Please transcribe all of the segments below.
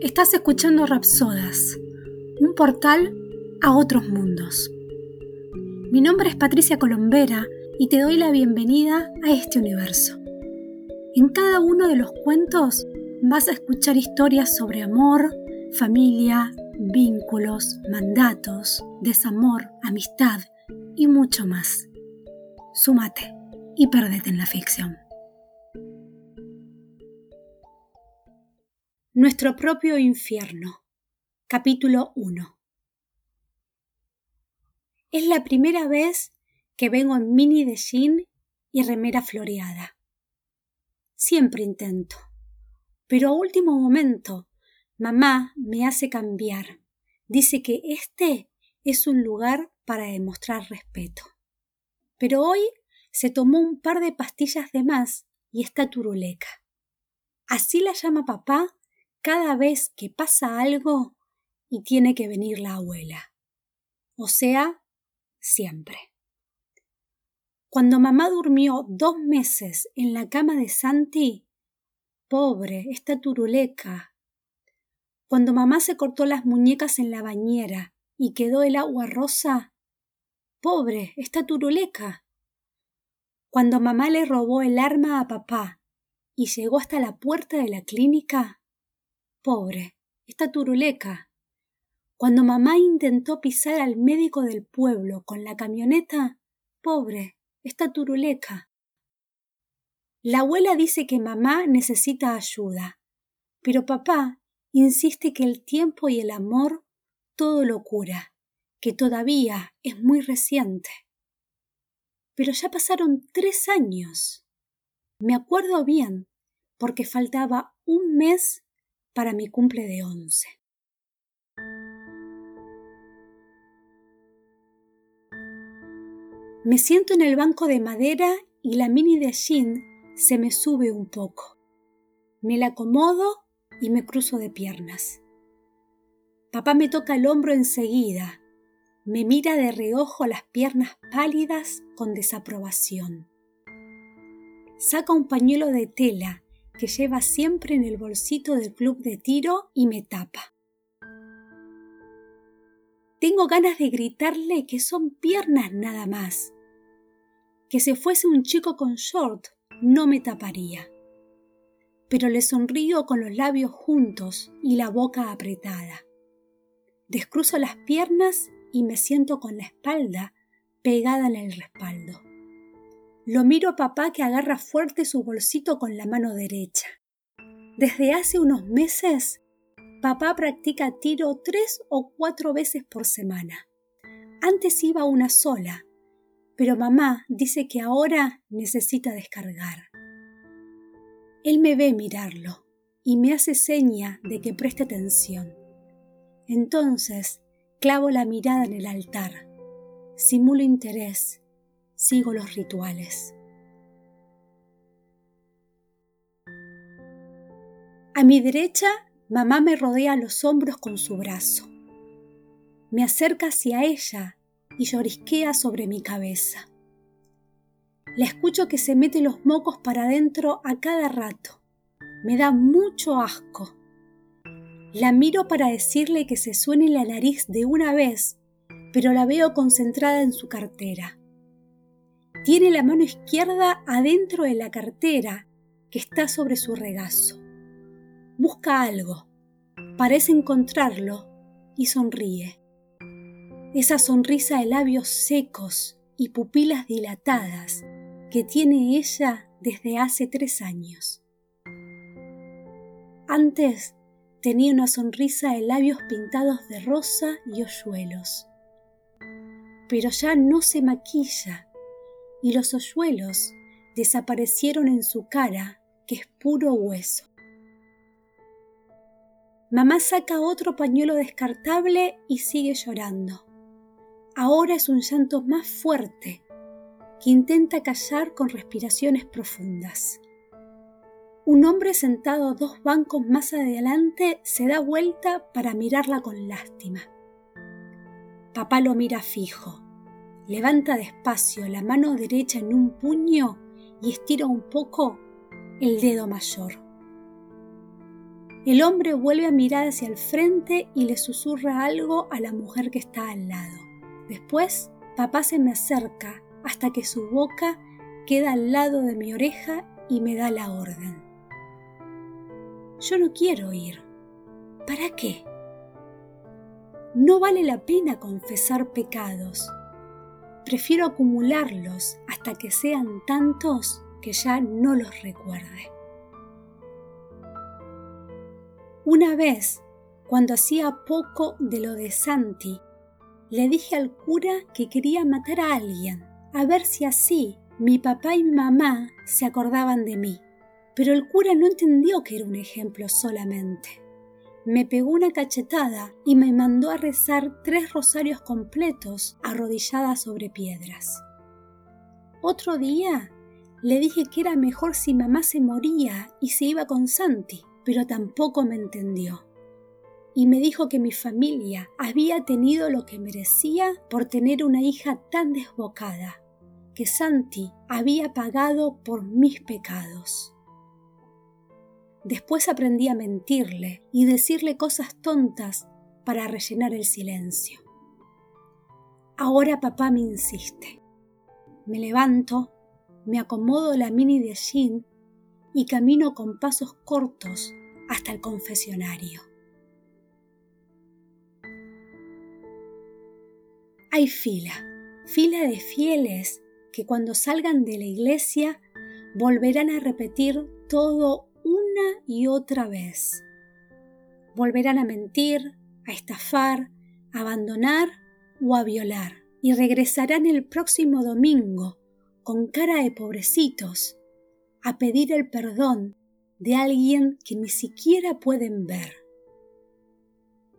Estás escuchando Rapsodas, un portal a otros mundos. Mi nombre es Patricia Colombera y te doy la bienvenida a este universo. En cada uno de los cuentos vas a escuchar historias sobre amor, familia, vínculos, mandatos, desamor, amistad y mucho más. Súmate y perdete en la ficción. Nuestro propio infierno. Capítulo 1. Es la primera vez que vengo en mini de jean y remera floreada. Siempre intento, pero a último momento mamá me hace cambiar. Dice que este es un lugar para demostrar respeto. Pero hoy se tomó un par de pastillas de más y está turuleca. Así la llama papá cada vez que pasa algo y tiene que venir la abuela. O sea, siempre. Cuando mamá durmió dos meses en la cama de Santi, pobre, esta turuleca. Cuando mamá se cortó las muñecas en la bañera y quedó el agua rosa, pobre, esta turuleca. Cuando mamá le robó el arma a papá y llegó hasta la puerta de la clínica, Pobre, esta turuleca. Cuando mamá intentó pisar al médico del pueblo con la camioneta, pobre, esta turuleca. La abuela dice que mamá necesita ayuda, pero papá insiste que el tiempo y el amor todo lo cura, que todavía es muy reciente. Pero ya pasaron tres años. Me acuerdo bien, porque faltaba un mes para mi cumple de once. Me siento en el banco de madera y la mini de jean se me sube un poco. Me la acomodo y me cruzo de piernas. Papá me toca el hombro enseguida. Me mira de reojo las piernas pálidas con desaprobación. Saca un pañuelo de tela que lleva siempre en el bolsito del club de tiro y me tapa. Tengo ganas de gritarle que son piernas nada más. Que si fuese un chico con short no me taparía. Pero le sonrío con los labios juntos y la boca apretada. Descruzo las piernas y me siento con la espalda pegada en el respaldo. Lo miro a papá que agarra fuerte su bolsito con la mano derecha. Desde hace unos meses, papá practica tiro tres o cuatro veces por semana. Antes iba una sola, pero mamá dice que ahora necesita descargar. Él me ve mirarlo y me hace seña de que preste atención. Entonces clavo la mirada en el altar, simulo interés sigo los rituales. A mi derecha, mamá me rodea los hombros con su brazo. Me acerca hacia ella y llorisquea sobre mi cabeza. La escucho que se mete los mocos para adentro a cada rato. Me da mucho asco. La miro para decirle que se suene la nariz de una vez, pero la veo concentrada en su cartera. Tiene la mano izquierda adentro de la cartera que está sobre su regazo. Busca algo, parece encontrarlo y sonríe. Esa sonrisa de labios secos y pupilas dilatadas que tiene ella desde hace tres años. Antes tenía una sonrisa de labios pintados de rosa y hoyuelos, pero ya no se maquilla y los hoyuelos desaparecieron en su cara, que es puro hueso. Mamá saca otro pañuelo descartable y sigue llorando. Ahora es un llanto más fuerte, que intenta callar con respiraciones profundas. Un hombre sentado dos bancos más adelante se da vuelta para mirarla con lástima. Papá lo mira fijo Levanta despacio la mano derecha en un puño y estira un poco el dedo mayor. El hombre vuelve a mirar hacia el frente y le susurra algo a la mujer que está al lado. Después, papá se me acerca hasta que su boca queda al lado de mi oreja y me da la orden. Yo no quiero ir. ¿Para qué? No vale la pena confesar pecados. Prefiero acumularlos hasta que sean tantos que ya no los recuerde. Una vez, cuando hacía poco de lo de Santi, le dije al cura que quería matar a alguien, a ver si así mi papá y mamá se acordaban de mí. Pero el cura no entendió que era un ejemplo solamente. Me pegó una cachetada y me mandó a rezar tres rosarios completos arrodillada sobre piedras. Otro día le dije que era mejor si mamá se moría y se iba con Santi pero tampoco me entendió. Y me dijo que mi familia había tenido lo que merecía por tener una hija tan desbocada, que Santi había pagado por mis pecados. Después aprendí a mentirle y decirle cosas tontas para rellenar el silencio. Ahora papá me insiste. Me levanto, me acomodo la mini de jean y camino con pasos cortos hasta el confesionario. Hay fila, fila de fieles que cuando salgan de la iglesia volverán a repetir todo y otra vez. Volverán a mentir, a estafar, a abandonar o a violar y regresarán el próximo domingo con cara de pobrecitos a pedir el perdón de alguien que ni siquiera pueden ver.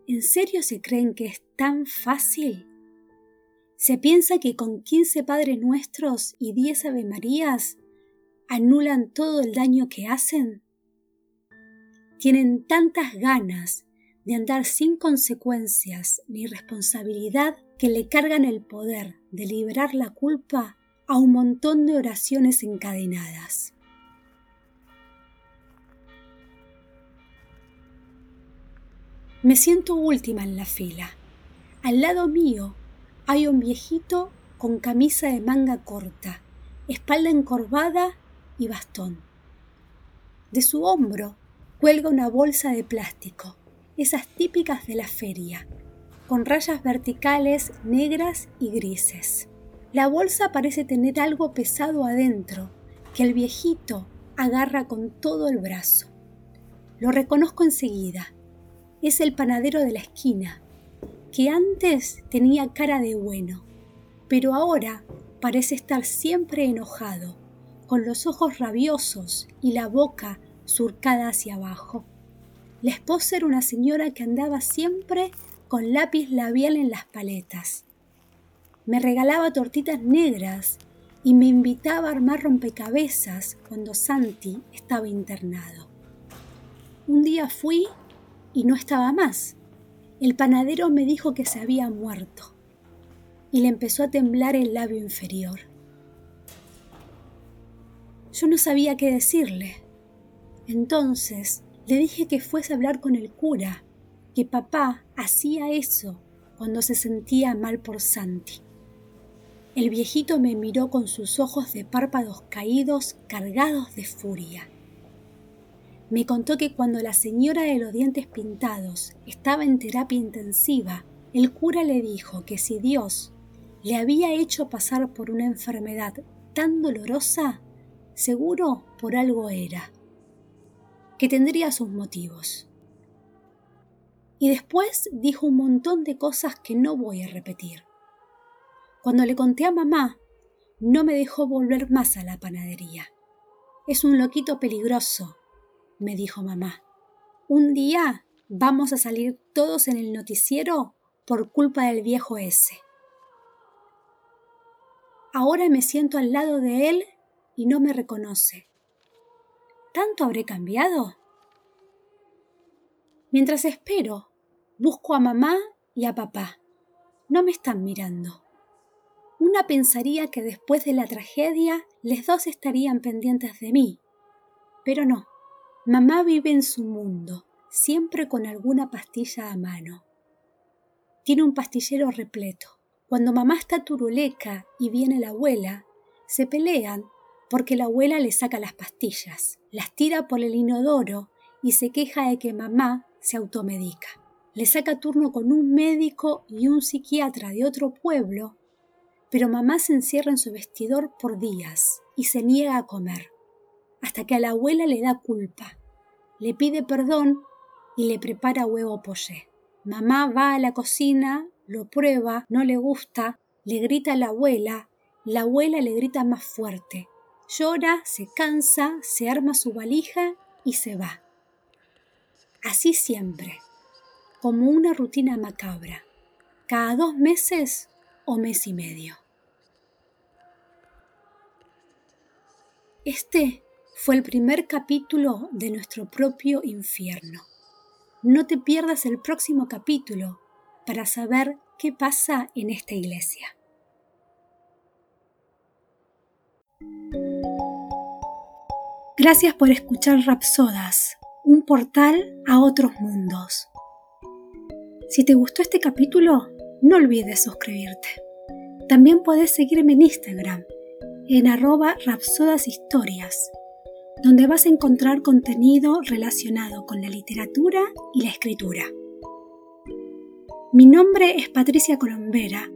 ¿En serio se creen que es tan fácil? ¿Se piensa que con 15 Padres Nuestros y 10 Ave Marías anulan todo el daño que hacen? Tienen tantas ganas de andar sin consecuencias ni responsabilidad que le cargan el poder de liberar la culpa a un montón de oraciones encadenadas. Me siento última en la fila. Al lado mío hay un viejito con camisa de manga corta, espalda encorvada y bastón. De su hombro cuelga una bolsa de plástico, esas típicas de la feria, con rayas verticales negras y grises. La bolsa parece tener algo pesado adentro que el viejito agarra con todo el brazo. Lo reconozco enseguida es el panadero de la esquina, que antes tenía cara de bueno, pero ahora parece estar siempre enojado, con los ojos rabiosos y la boca surcada hacia abajo. La esposa era una señora que andaba siempre con lápiz labial en las paletas. Me regalaba tortitas negras y me invitaba a armar rompecabezas cuando Santi estaba internado. Un día fui y no estaba más. El panadero me dijo que se había muerto y le empezó a temblar el labio inferior. Yo no sabía qué decirle. Entonces le dije que fuese a hablar con el cura, que papá hacía eso cuando se sentía mal por Santi. El viejito me miró con sus ojos de párpados caídos cargados de furia me contó que cuando la señora de los dientes pintados estaba en terapia intensiva, el cura le dijo que si Dios le había hecho pasar por una enfermedad tan dolorosa, seguro por algo era, que tendría sus motivos. Y después dijo un montón de cosas que no voy a repetir. Cuando le conté a mamá, no me dejó volver más a la panadería. Es un loquito peligroso, me dijo mamá. Un día vamos a salir todos en el noticiero por culpa del viejo ese. Ahora me siento al lado de él y no me reconoce. ¿Tanto habré cambiado? Mientras espero, busco a mamá y a papá. No me están mirando. Una pensaría que después de la tragedia, les dos estarían pendientes de mí, pero no. Mamá vive en su mundo, siempre con alguna pastilla a mano. Tiene un pastillero repleto. Cuando mamá está turuleca y viene la abuela, se pelean porque la abuela le saca las pastillas, las tira por el inodoro y se queja de que mamá se automedica. Le saca turno con un médico y un psiquiatra de otro pueblo, pero mamá se encierra en su vestidor por días y se niega a comer, hasta que a la abuela le da culpa, le pide perdón y le prepara huevo pollé. Mamá va a la cocina, lo prueba, no le gusta, le grita a la abuela, la abuela le grita más fuerte, llora, se cansa, se arma su valija y se va. Así siempre, como una rutina macabra, cada dos meses o mes y medio. Este fue el primer capítulo de nuestro propio infierno. No te pierdas el próximo capítulo para saber qué pasa en esta iglesia. Gracias por escuchar Rapsodas, un portal a otros mundos. Si te gustó este capítulo, no olvides suscribirte. También puedes seguirme en Instagram, en arroba rapsodashistorias, donde vas a encontrar contenido relacionado con la literatura y la escritura. Mi nombre es Patricia Colombera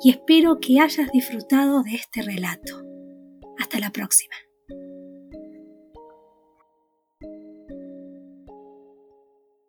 y espero que hayas disfrutado de este relato. Hasta la próxima.